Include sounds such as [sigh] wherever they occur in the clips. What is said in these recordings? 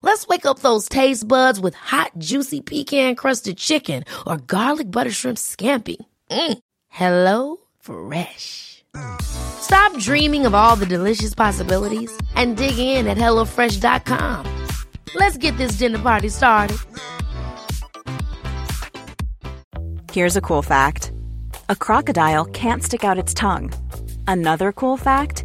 Let's wake up those taste buds with hot, juicy pecan crusted chicken or garlic butter shrimp scampi. Mm. Hello Fresh. Stop dreaming of all the delicious possibilities and dig in at HelloFresh.com. Let's get this dinner party started. Here's a cool fact a crocodile can't stick out its tongue. Another cool fact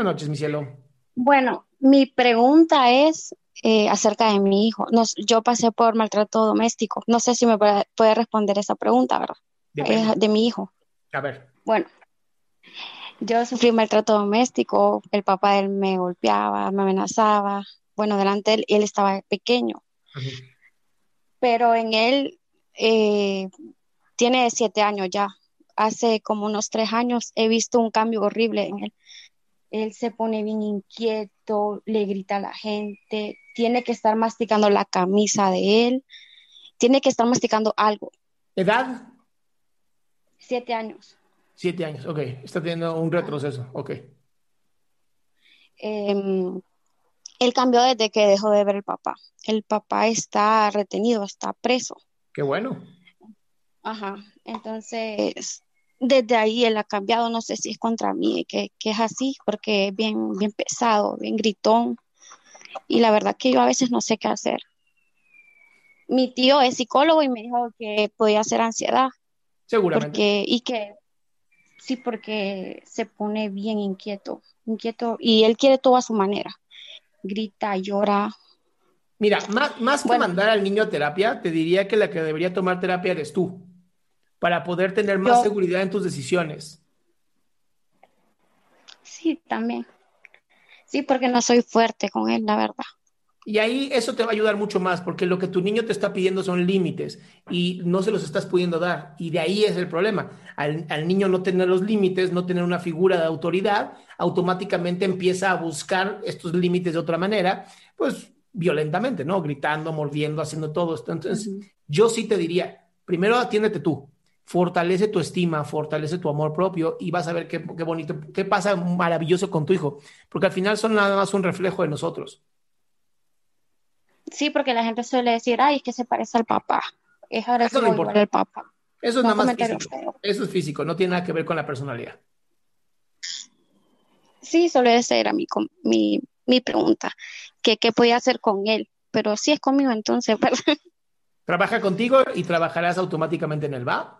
Buenas noches, mi cielo. Bueno, mi pregunta es eh, acerca de mi hijo. Nos, yo pasé por maltrato doméstico. No sé si me puede, puede responder esa pregunta, ¿verdad? Es de mi hijo. A ver. Bueno, yo sufrí maltrato doméstico. El papá de él me golpeaba, me amenazaba. Bueno, delante de él, estaba pequeño. Pero en él eh, tiene siete años ya. Hace como unos tres años he visto un cambio horrible en él. Él se pone bien inquieto, le grita a la gente, tiene que estar masticando la camisa de él, tiene que estar masticando algo. ¿Edad? Siete años. Siete años, ok. Está teniendo un retroceso, ok. Em, él cambió desde que dejó de ver el papá. El papá está retenido, está preso. Qué bueno. Ajá. Entonces, desde ahí él ha cambiado. No sé si es contra mí, que, que es así, porque es bien, bien pesado, bien gritón. Y la verdad que yo a veces no sé qué hacer. Mi tío es psicólogo y me dijo que podía ser ansiedad, Seguramente. porque, y que sí, porque se pone bien inquieto, inquieto, y él quiere todo a su manera. Grita, llora. Mira, más, más que Bueno. mandar al niño a terapia, te diría que la que debería tomar terapia eres tú, para poder tener más Yo- seguridad en tus decisiones. Sí, también. Sí, porque no soy fuerte con él, la verdad. Y ahí eso te va a ayudar mucho más, porque lo que tu niño te está pidiendo son límites y no se los estás pudiendo dar. Y de ahí es el problema. Al, al niño no tener los límites, no tener una figura de autoridad, automáticamente empieza a buscar estos límites de otra manera, pues violentamente, ¿no? Gritando, mordiendo, haciendo todo esto. Entonces, yo sí te diría, primero atiéndete tú, fortalece tu estima, fortalece tu amor propio y vas a ver qué, qué bonito, qué pasa maravilloso con tu hijo, porque al final son nada más un reflejo de nosotros. Sí, porque la gente suele decir, ay, es que se parece al papá. Es Eso agresivo no importa. al papá. Eso es No nada más físico. Eso es físico, no tiene nada que ver con la personalidad. Sí, solo esa era mi, mi, mi pregunta, que qué podía hacer con él. Pero si es conmigo, entonces, [laughs] ¿verdad? Trabaja contigo y trabajarás automáticamente en el va.